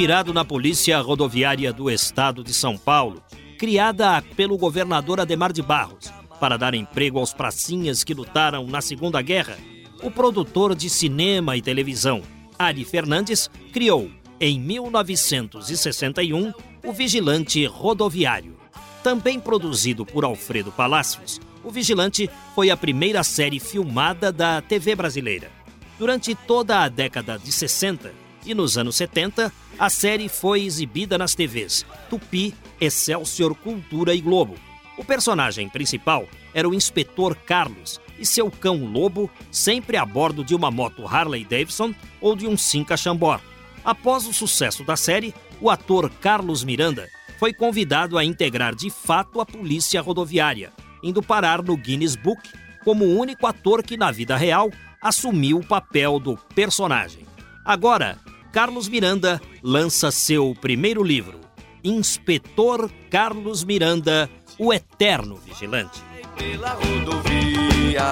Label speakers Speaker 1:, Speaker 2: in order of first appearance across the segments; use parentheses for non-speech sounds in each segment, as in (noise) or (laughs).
Speaker 1: Inspirado na Polícia Rodoviária do Estado de São Paulo, criada pelo governador Ademar de Barros para dar emprego aos pracinhas que lutaram na Segunda Guerra, o produtor de cinema e televisão, Ari Fernandes, criou, em 1961, o Vigilante Rodoviário. Também produzido por Alfredo Palacios, o Vigilante foi a primeira série filmada da TV brasileira. Durante toda a década de 60 e nos anos 70, a série foi exibida nas TVs Tupi, Excelsior Cultura e Globo. O personagem principal era o inspetor Carlos e seu cão Lobo, sempre a bordo de uma moto Harley Davidson ou de um Cinca Chambord. Após o sucesso da série, o ator Carlos Miranda foi convidado a integrar de fato a polícia rodoviária, indo parar no Guinness Book como o único ator que na vida real assumiu o papel do personagem. Agora, Carlos Miranda lança seu primeiro livro, Inspetor Carlos Miranda, o Eterno Vigilante.
Speaker 2: Pela rodovia,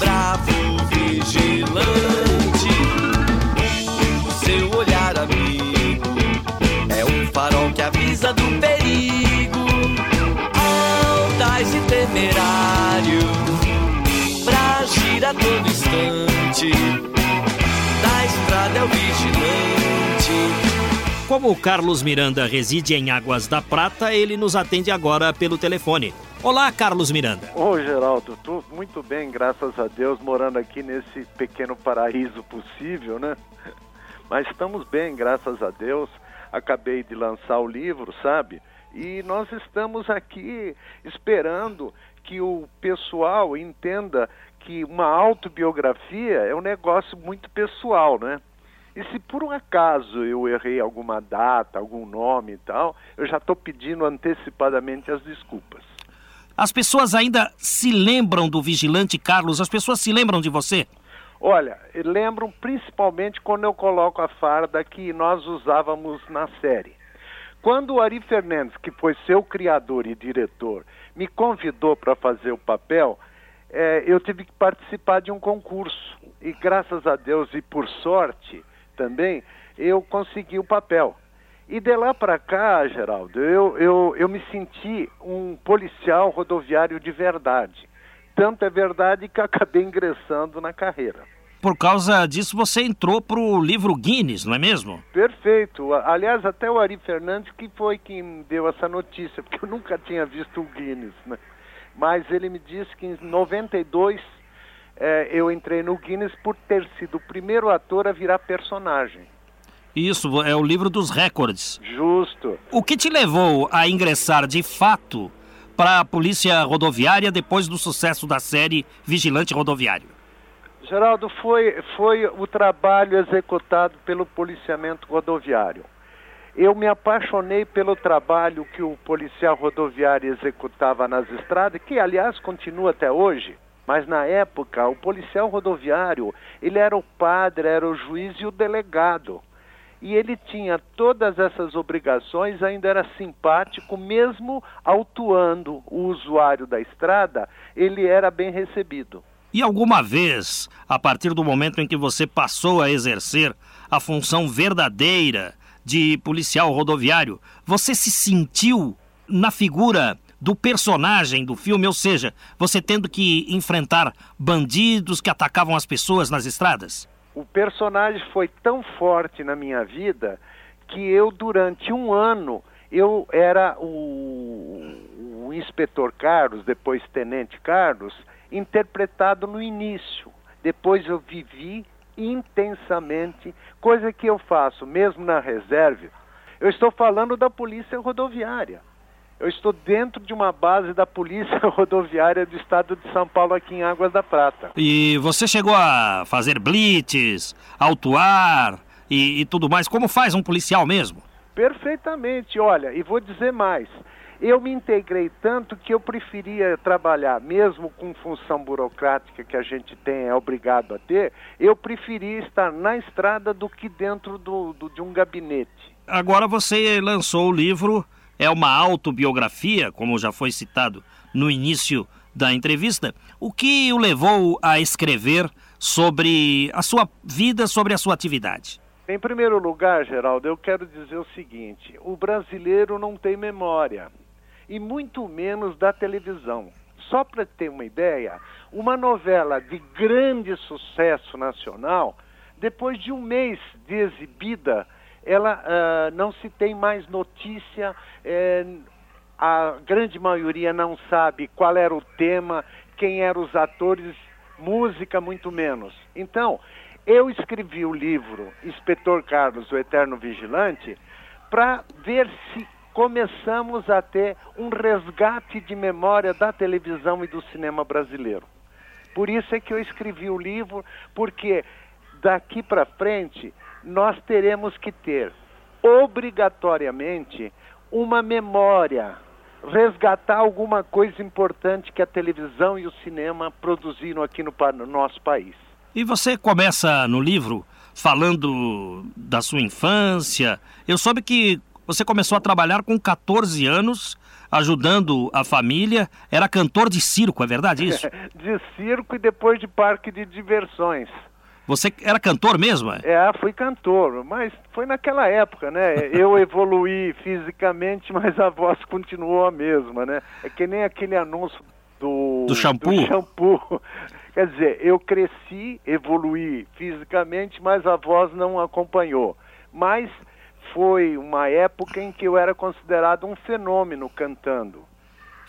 Speaker 2: bravo vigilante. O seu olhar amigo é um farol que avisa do perigo. Audaz e temerário, pra agir a todo instante.
Speaker 1: Como o Carlos Miranda reside em Águas da Prata, ele nos atende agora pelo telefone. Olá, Carlos Miranda.
Speaker 3: Ô Geraldo, tô muito bem, graças a Deus, morando aqui nesse pequeno paraíso possível, né? (laughs) Mas estamos bem, graças a Deus. Acabei de lançar o livro, sabe? E nós estamos aqui esperando que o pessoal entenda que uma autobiografia é um negócio muito pessoal, né? E se por um acaso eu errei alguma data, algum nome e tal, eu já estou pedindo antecipadamente as desculpas.
Speaker 1: As pessoas ainda se lembram do vigilante Carlos? As pessoas se lembram de você?
Speaker 3: Olha, lembram principalmente quando eu coloco a farda que nós usávamos na série. Quando o Ari Fernandes, que foi seu criador e diretor, me convidou para fazer o papel, eh, eu tive que participar de um concurso. E graças a Deus e por sorte também, eu consegui o papel. E de lá para cá, Geraldo, eu, eu, eu me senti um policial rodoviário de verdade. Tanto é verdade que acabei ingressando na carreira.
Speaker 1: Por causa disso, você entrou pro livro Guinness, não é mesmo?
Speaker 3: Perfeito. Aliás, até o Ari Fernandes que foi quem me deu essa notícia, (laughs) porque eu nunca tinha visto o Guinness, né? Mas ele me disse que em 92 eh, eu entrei no Guinness por ter sido o primeiro ator a virar personagem.
Speaker 1: Isso, é o livro dos recordes.
Speaker 3: Justo.
Speaker 1: O que te levou a ingressar de fato para a polícia rodoviária depois do sucesso da série Vigilante Rodoviário?
Speaker 3: Geraldo, foi, foi o trabalho executado pelo policiamento rodoviário. Eu me apaixonei pelo trabalho que o policial rodoviário executava nas estradas, que aliás continua até hoje. Mas na época, o policial rodoviário, ele era o padre, era o juiz e o delegado. E ele tinha todas essas obrigações, ainda era simpático, mesmo autuando o usuário da estrada, ele era bem recebido.
Speaker 1: E alguma vez, a partir do momento em que você passou a exercer a função verdadeira de policial rodoviário, você se sentiu na figura do personagem do filme, ou seja, você tendo que enfrentar bandidos que atacavam as pessoas nas estradas?
Speaker 3: O personagem foi tão forte na minha vida que eu, durante um ano, eu era o, o inspetor Carlos, depois tenente Carlos, interpretado no início. Depois eu vivi intensamente, coisa que eu faço mesmo na reserva. Eu estou falando da polícia rodoviária. Eu estou dentro de uma base da Polícia (laughs) Rodoviária do Estado de São Paulo, aqui em Águas da Prata.
Speaker 1: E você chegou a fazer blitz, autuar e, e tudo mais? Como faz um policial mesmo?
Speaker 3: Perfeitamente. Olha, e vou dizer mais. Eu me integrei tanto que eu preferia trabalhar, mesmo com função burocrática que a gente tem, é obrigado a ter, eu preferia estar na estrada do que dentro do, do, de um gabinete.
Speaker 1: Agora você lançou o livro, é uma autobiografia, como já foi citado no início da entrevista. O que o levou a escrever sobre a sua vida, sobre a sua atividade?
Speaker 3: Em primeiro lugar, Geraldo, eu quero dizer o seguinte: o brasileiro não tem memória e muito menos da televisão. Só para ter uma ideia, uma novela de grande sucesso nacional, depois de um mês de exibida, ela uh, não se tem mais notícia, eh, a grande maioria não sabe qual era o tema, quem eram os atores, música muito menos. Então, eu escrevi o livro Inspetor Carlos, o Eterno Vigilante, para ver se começamos a ter um resgate de memória da televisão e do cinema brasileiro. Por isso é que eu escrevi o livro, porque daqui para frente nós teremos que ter obrigatoriamente uma memória, resgatar alguma coisa importante que a televisão e o cinema produziram aqui no, no nosso país.
Speaker 1: E você começa no livro falando da sua infância. Eu soube que você começou a trabalhar com 14 anos, ajudando a família. Era cantor de circo, é verdade isso? (laughs)
Speaker 3: de circo e depois de parque de diversões.
Speaker 1: Você era cantor mesmo? É,
Speaker 3: é fui cantor, mas foi naquela época, né? Eu (laughs) evoluí fisicamente, mas a voz continuou a mesma, né? É que nem aquele anúncio do,
Speaker 1: do shampoo.
Speaker 3: Do shampoo. (laughs) Quer dizer, eu cresci, evoluí fisicamente, mas a voz não acompanhou. Mas foi uma época em que eu era considerado um fenômeno cantando.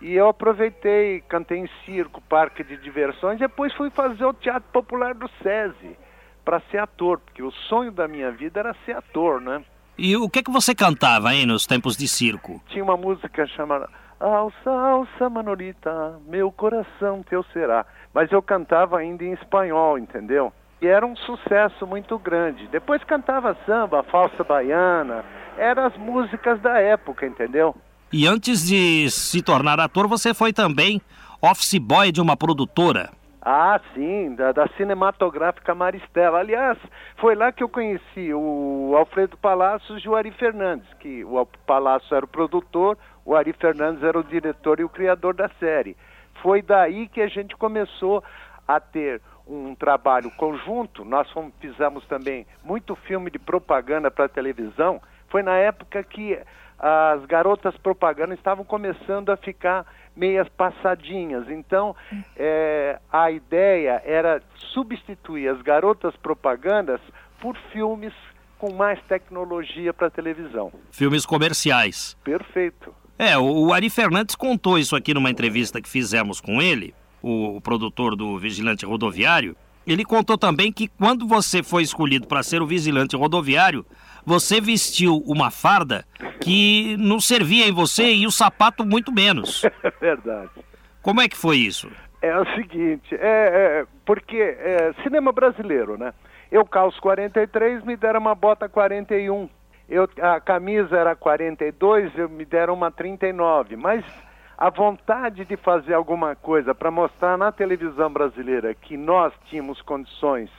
Speaker 3: E eu aproveitei, cantei em circo, parque de diversões, depois fui fazer o Teatro Popular do SESI para ser ator, porque o sonho da minha vida era ser ator, né?
Speaker 1: E o que que você cantava aí nos tempos de circo?
Speaker 3: Tinha uma música chamada Alça, alça, Manolita, meu coração teu será. Mas eu cantava ainda em espanhol, entendeu? E era um sucesso muito grande. Depois cantava samba, falsa baiana, eram as músicas da época, entendeu?
Speaker 1: E antes de se tornar ator, você foi também office boy de uma produtora.
Speaker 3: Ah, sim, da, da, cinematográfica Maristela. Aliás, foi lá que eu conheci o Alfredo Palácios e o Ari Fernandes, que o Palácio era o produtor, o Ari Fernandes era o diretor e o criador da série. Foi daí que a gente começou a ter um trabalho conjunto. Nós fomos, fizemos também muito filme de propaganda para televisão. Foi na época que as garotas propaganda estavam começando a ficar meias passadinhas. Então, é, a ideia era substituir as garotas propagandas por filmes com mais tecnologia para televisão.
Speaker 1: Filmes comerciais.
Speaker 3: Perfeito.
Speaker 1: É, o Ari Fernandes contou isso aqui numa entrevista que fizemos com ele, o, o produtor do Vigilante Rodoviário. Ele contou também que quando você foi escolhido para ser o vigilante rodoviário, você vestiu uma farda que não servia em você e o sapato muito menos. (laughs)
Speaker 3: É verdade.
Speaker 1: Como é que foi isso?
Speaker 3: É o seguinte, é, é porque é, cinema brasileiro, né? Eu calço 43, me deram uma bota 41. Eu, a camisa era 42, eu me deram uma 39. Mas a vontade de fazer alguma coisa para mostrar na televisão brasileira que nós tínhamos condições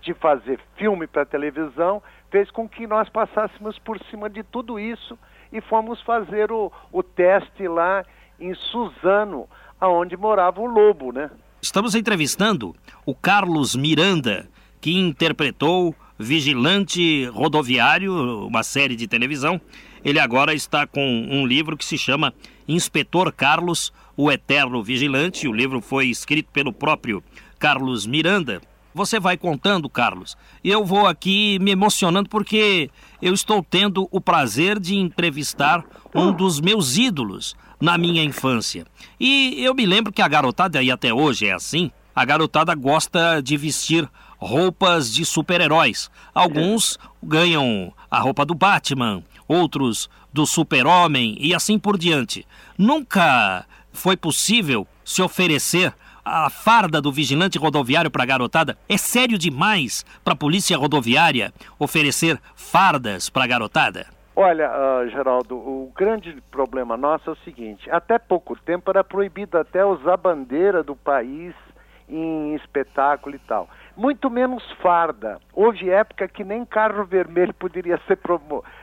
Speaker 3: de fazer filme para televisão fez com que nós passássemos por cima de tudo isso e fomos fazer o, o teste lá em Suzano, aonde morava o lobo, né?
Speaker 1: Estamos entrevistando o Carlos Miranda, que interpretou Vigilante Rodoviário, uma série de televisão. Ele agora está com um livro que se chama Inspetor Carlos, o Eterno Vigilante. O livro foi escrito pelo próprio Carlos Miranda. Você vai contando, Carlos, e eu vou aqui me emocionando porque eu estou tendo o prazer de entrevistar um dos meus ídolos na minha infância. E eu me lembro que a garotada, e até hoje é assim, a garotada gosta de vestir roupas de super-heróis. Alguns ganham a roupa do Batman, outros do Super-Homem e assim por diante. Nunca foi possível se oferecer a farda do vigilante rodoviário para a garotada? É sério demais para a polícia rodoviária oferecer fardas para a garotada?
Speaker 3: Olha, uh, Geraldo, o grande problema nosso é o seguinte: até pouco tempo era proibido até usar bandeira do país em espetáculo e tal. Muito menos farda. Houve época que nem carro vermelho poderia ser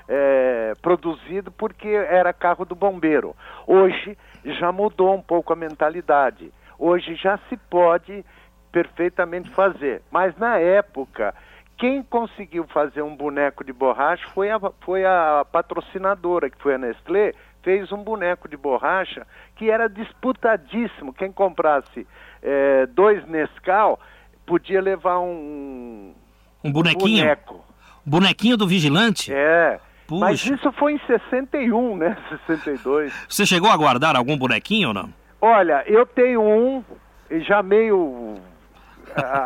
Speaker 3: é, produzido porque era carro do bombeiro. Hoje já mudou um pouco a mentalidade. Hoje já se pode perfeitamente fazer. Mas na época, quem conseguiu fazer um boneco de borracha foi a, foi a patrocinadora, que foi a Nestlé, fez um boneco de borracha que era disputadíssimo. Quem comprasse é, dois Nescau podia levar um,
Speaker 1: um bonequinho.
Speaker 3: boneco.
Speaker 1: Bonequinho do vigilante?
Speaker 3: É. Puxa. Mas isso foi em 61, né? (laughs) 62.
Speaker 1: Você chegou a guardar algum bonequinho ou não?
Speaker 3: Olha, eu tenho um já meio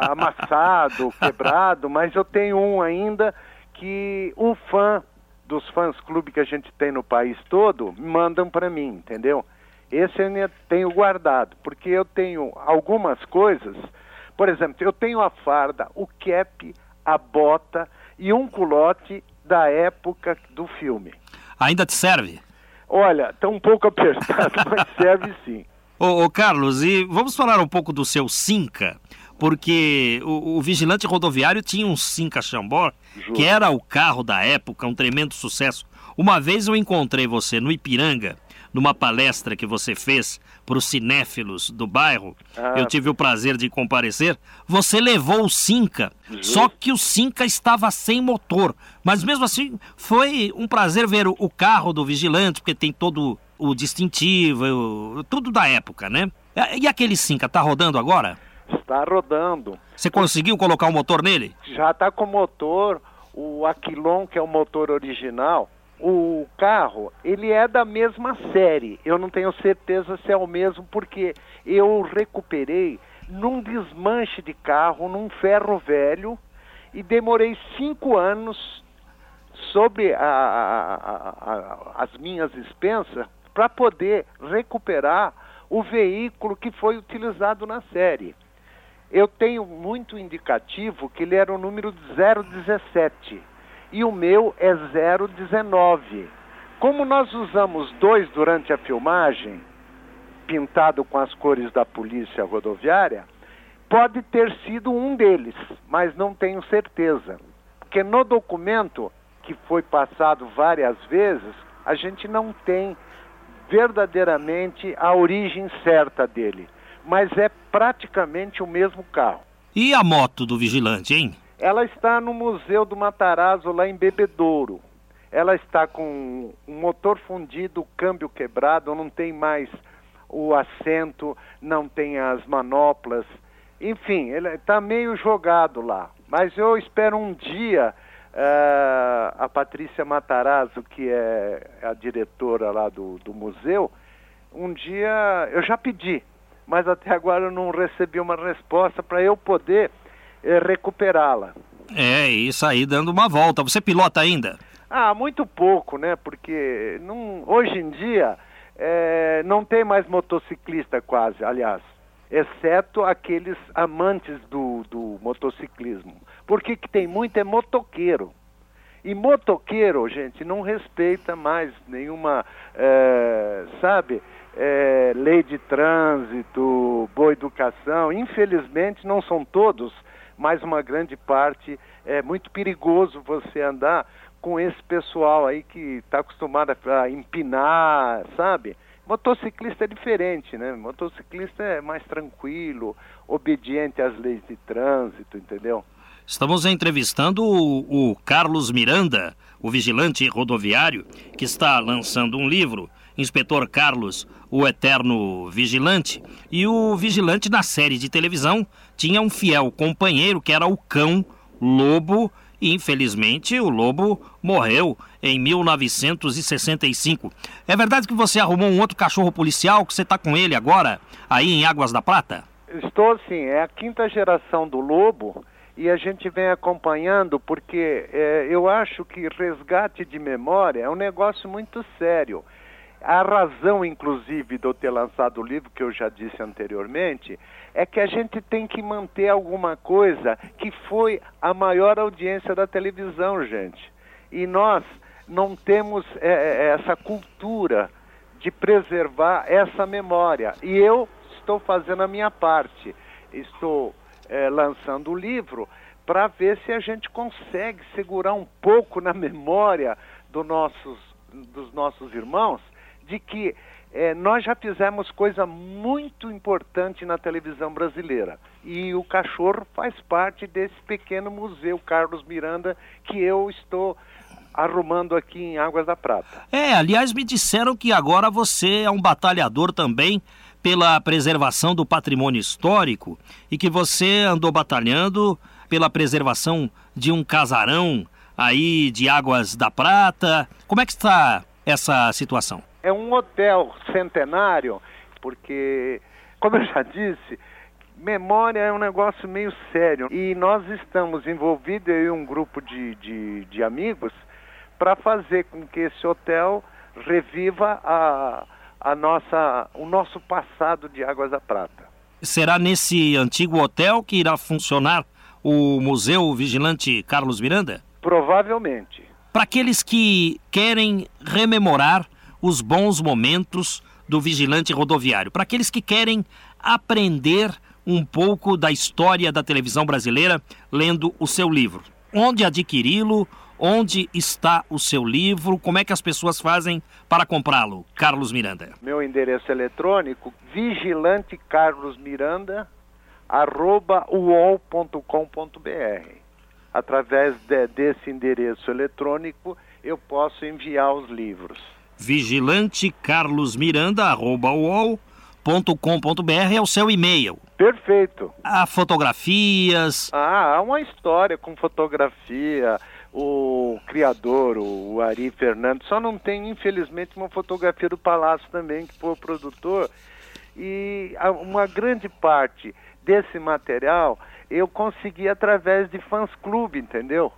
Speaker 3: amassado, (laughs) quebrado, mas eu tenho um ainda que um fã dos fãs clube que a gente tem no país todo mandam para mim, entendeu? Esse eu tenho guardado, porque eu tenho algumas coisas, por exemplo, eu tenho a farda, o cap, a bota e um culote da época do filme.
Speaker 1: Ainda te serve?
Speaker 3: Olha, está um pouco (laughs) apertado, mas serve sim.
Speaker 1: Ô, ô, Carlos, e vamos falar um pouco do seu Cinca, porque o, o vigilante rodoviário tinha um Cinca Chambord, que era o carro da época, um tremendo sucesso. Uma vez eu encontrei você no Ipiranga, numa palestra que você fez para os cinéfilos do bairro. Ah. Eu tive o prazer de comparecer. Você levou o Cinca, só que o Cinca estava sem motor. Mas mesmo assim, foi um prazer ver o, o carro do vigilante, porque tem todo o distintivo, o, tudo da época, né? E aquele Cinca, tá rodando agora?
Speaker 3: Está rodando.
Speaker 1: Você conseguiu colocar o motor nele?
Speaker 3: Já está com motor, o Aquilon, que é o motor original. O carro, ele é da mesma série. Eu não tenho certeza se é o mesmo, porque eu recuperei num desmanche de carro, num ferro velho, e demorei cinco anos sobre a, a, a, as minhas expensas para poder recuperar o veículo que foi utilizado na série. Eu tenho muito indicativo que ele era o número 017 e o meu é 019. Como nós usamos dois durante a filmagem, pintado com as cores da polícia rodoviária, pode ter sido um deles, mas não tenho certeza. Porque no documento que foi passado várias vezes, a gente não tem verdadeiramente a origem certa dele, mas é praticamente o mesmo carro.
Speaker 1: E a moto do vigilante, hein?
Speaker 3: Ela está no Museu do Matarazzo, lá em Bebedouro. Ela está com um motor fundido, câmbio quebrado, não tem mais o assento, não tem as manoplas. Enfim, ele está meio jogado lá. Mas eu espero um dia Uh, a Patrícia Matarazzo, que é a diretora lá do, do museu, um dia eu já pedi, mas até agora eu não recebi uma resposta para eu poder recuperá-la.
Speaker 1: É, isso aí dando uma volta. Você pilota ainda?
Speaker 3: Ah, muito pouco, né? Porque não, hoje em dia é, não tem mais motociclista quase, aliás, exceto aqueles amantes do, do motociclismo. Porque que tem muito é motoqueiro. E motoqueiro, gente, não respeita mais nenhuma, é, sabe, é, lei de trânsito, boa educação. Infelizmente, não são todos, mas uma grande parte. É muito perigoso você andar com esse pessoal aí que está acostumado a empinar, sabe? Motociclista é diferente, né? Motociclista é mais tranquilo, obediente às leis de trânsito, entendeu?
Speaker 1: Estamos entrevistando o, o, Carlos Miranda, o vigilante rodoviário, que está lançando um livro, Inspetor Carlos, o Eterno Vigilante. E o vigilante na série de televisão tinha um fiel companheiro que era o cão Lobo. E infelizmente o Lobo morreu em 1965. É verdade que você arrumou um outro cachorro policial que você está com ele agora, aí em Águas da Prata?
Speaker 3: Estou sim, é a quinta geração do Lobo e a gente vem acompanhando porque é, eu acho que resgate de memória é um negócio muito sério. A razão, inclusive, de eu ter lançado o livro, que eu já disse anteriormente, é que a gente tem que manter alguma coisa que foi a maior audiência da televisão, gente. E nós não temos é, é essa cultura de preservar essa memória. E eu estou fazendo a minha parte. Estou é, lançando o livro para ver se a gente consegue segurar um pouco na memória do nossos, dos nossos irmãos de que é, nós já fizemos coisa muito importante na televisão brasileira. E o cachorro faz parte desse pequeno museu Carlos Miranda que eu estou arrumando aqui em Águas da Prata.
Speaker 1: É, aliás, me disseram que agora você é um batalhador também pela preservação do patrimônio histórico e que você andou batalhando pela preservação de um casarão aí de Águas da Prata. Como é que está essa situação?
Speaker 3: É um hotel centenário, porque, como eu já disse, memória é um negócio meio sério. E nós estamos envolvidos, eu e um grupo de, de, de amigos, para fazer com que esse hotel reviva a, a nossa, o nosso passado de Águas da Prata.
Speaker 1: Será nesse antigo hotel que irá funcionar o Museu Vigilante Carlos Miranda?
Speaker 3: Provavelmente.
Speaker 1: Para aqueles que querem rememorar os bons momentos do vigilante rodoviário, para aqueles que querem aprender um pouco da história da televisão brasileira lendo o seu livro. Onde adquiri-lo? Onde está o seu livro? Como é que as pessoas fazem para comprá-lo? Carlos Miranda.
Speaker 3: Meu endereço eletrônico, vigilantecarlosmiranda@uol.com.br. Através de, desse endereço eletrônico, eu posso enviar os livros.
Speaker 1: vigilantecarlosmiranda@uol.com.br é o seu e-mail.
Speaker 3: Perfeito.
Speaker 1: Há fotografias.
Speaker 3: Ah, há uma história com fotografia o criador, o Ari Fernandes, só não tem, infelizmente, uma fotografia do Palácio também, que foi o produtor. E uma grande parte desse material eu consegui através de fãs clube, entendeu?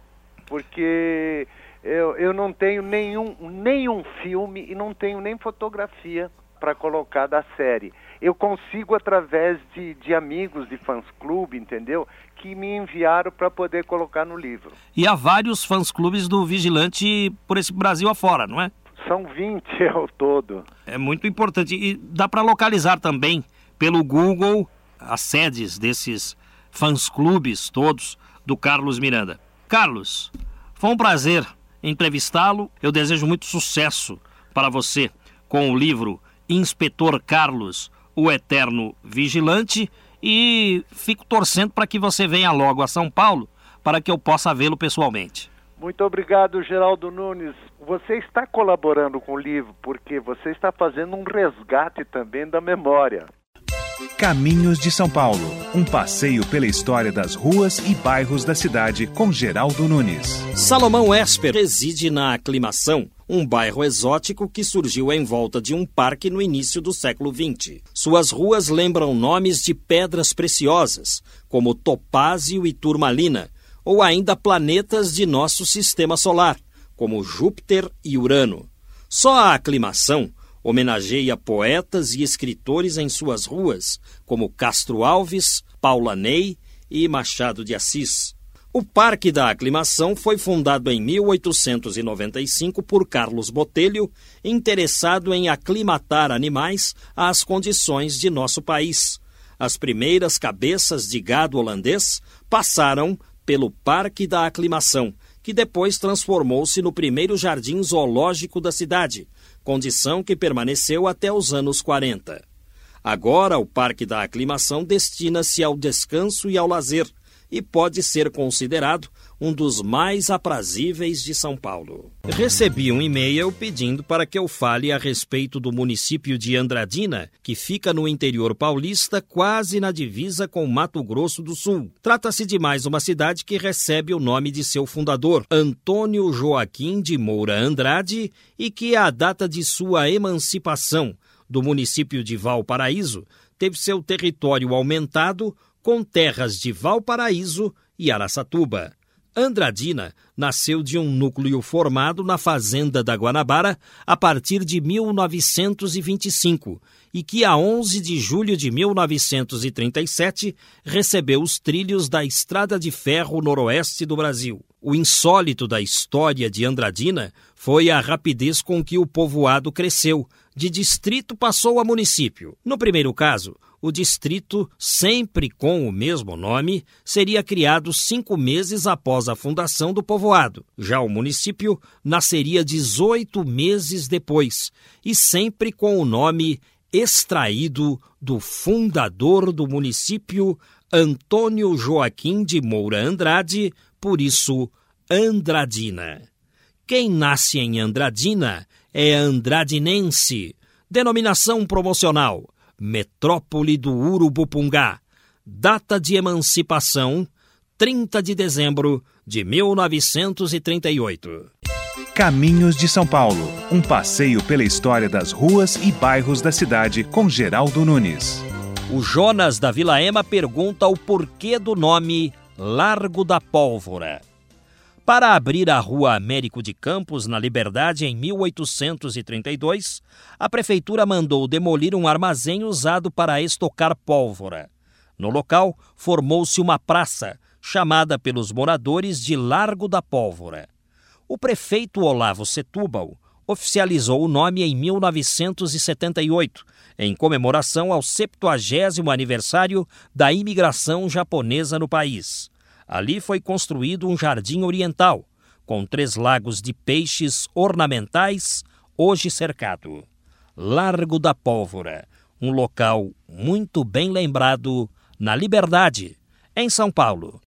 Speaker 3: Porque eu, eu não tenho nenhum, nenhum filme e não tenho nem fotografia para colocar da série. Eu consigo através de, de amigos de fãs clube, entendeu? Que me enviaram para poder colocar no livro.
Speaker 1: E há vários fãs clubes do Vigilante por esse Brasil afora, não é?
Speaker 3: São 20 (laughs) ao todo.
Speaker 1: É muito importante. E dá para localizar também pelo Google as sedes desses fãs clubes todos do Carlos Miranda. Carlos, foi um prazer entrevistá-lo. Eu desejo muito sucesso para você com o livro Inspetor Carlos, o Eterno Vigilante, e fico torcendo para que você venha logo a São Paulo para que eu possa vê-lo pessoalmente.
Speaker 3: Muito obrigado, Geraldo Nunes. Você está colaborando com o livro porque você está fazendo um resgate também da memória.
Speaker 4: Caminhos de São Paulo, um passeio pela história das ruas e bairros da cidade com Geraldo Nunes.
Speaker 1: Salomão Esper reside na Aclimação, um bairro exótico que surgiu em volta de um parque no início do século XX. Suas ruas lembram nomes de pedras preciosas, como topázio e turmalina, ou ainda planetas de nosso sistema solar, como Júpiter e Urano. Só a aclimação homenageia poetas e escritores em suas ruas, como Castro Alves, Paula Ney e Machado de Assis. O Parque da Aclimação foi fundado em 1895 por Carlos Botelho, interessado em aclimatar animais às condições de nosso país. As primeiras cabeças de gado holandês passaram pelo Parque da Aclimação, que depois transformou-se no primeiro jardim zoológico da cidade, condição que permaneceu até os anos 40. Agora, o Parque da Aclimação destina-se ao descanso e ao lazer e pode ser considerado um dos mais aprazíveis de São Paulo. Recebi um e-mail pedindo para que eu fale a respeito do município de Andradina, que fica no interior paulista, quase na divisa com Mato Grosso do Sul. Trata-se de mais uma cidade que recebe o nome de seu fundador, Antônio Joaquim de Moura Andrade, e que, à data de sua emancipação do município de Valparaíso, teve seu território aumentado com terras de Valparaíso e Araçatuba. Andradina nasceu de um núcleo formado na Fazenda da Guanabara a partir de 1925 e que, a 11 de julho de 1937, recebeu os trilhos da Estrada de Ferro Noroeste do Brasil. O insólito da história de Andradina foi a rapidez com que o povoado cresceu, de distrito passou a município. No primeiro caso, o distrito, sempre com o mesmo nome, seria criado cinco meses após a fundação do povoado. Já o município nasceria 18 meses depois, e sempre com o nome extraído do fundador do município, Antônio Joaquim de Moura Andrade, por isso Andradina. Quem nasce em Andradina é andradinense, denominação promocional Metrópole do Urubupungá. Data de emancipação: 30 de dezembro de 1938.
Speaker 4: Caminhos de São Paulo um passeio pela história das ruas e bairros da cidade com Geraldo Nunes.
Speaker 1: O Jonas da Vila Ema pergunta o porquê do nome Largo da Pólvora. Para abrir a Rua Américo de Campos, na Liberdade, em 1832, a prefeitura mandou demolir um armazém usado para estocar pólvora. No local, formou-se uma praça, chamada pelos moradores de Largo da Pólvora. O prefeito Olavo Setúbal oficializou o nome em 1978, em comemoração ao 70 aniversário da imigração japonesa no país. Ali foi construído um jardim oriental, com três lagos de peixes ornamentais, hoje cercado. Largo da Pólvora, um local muito bem lembrado na Liberdade, em São Paulo.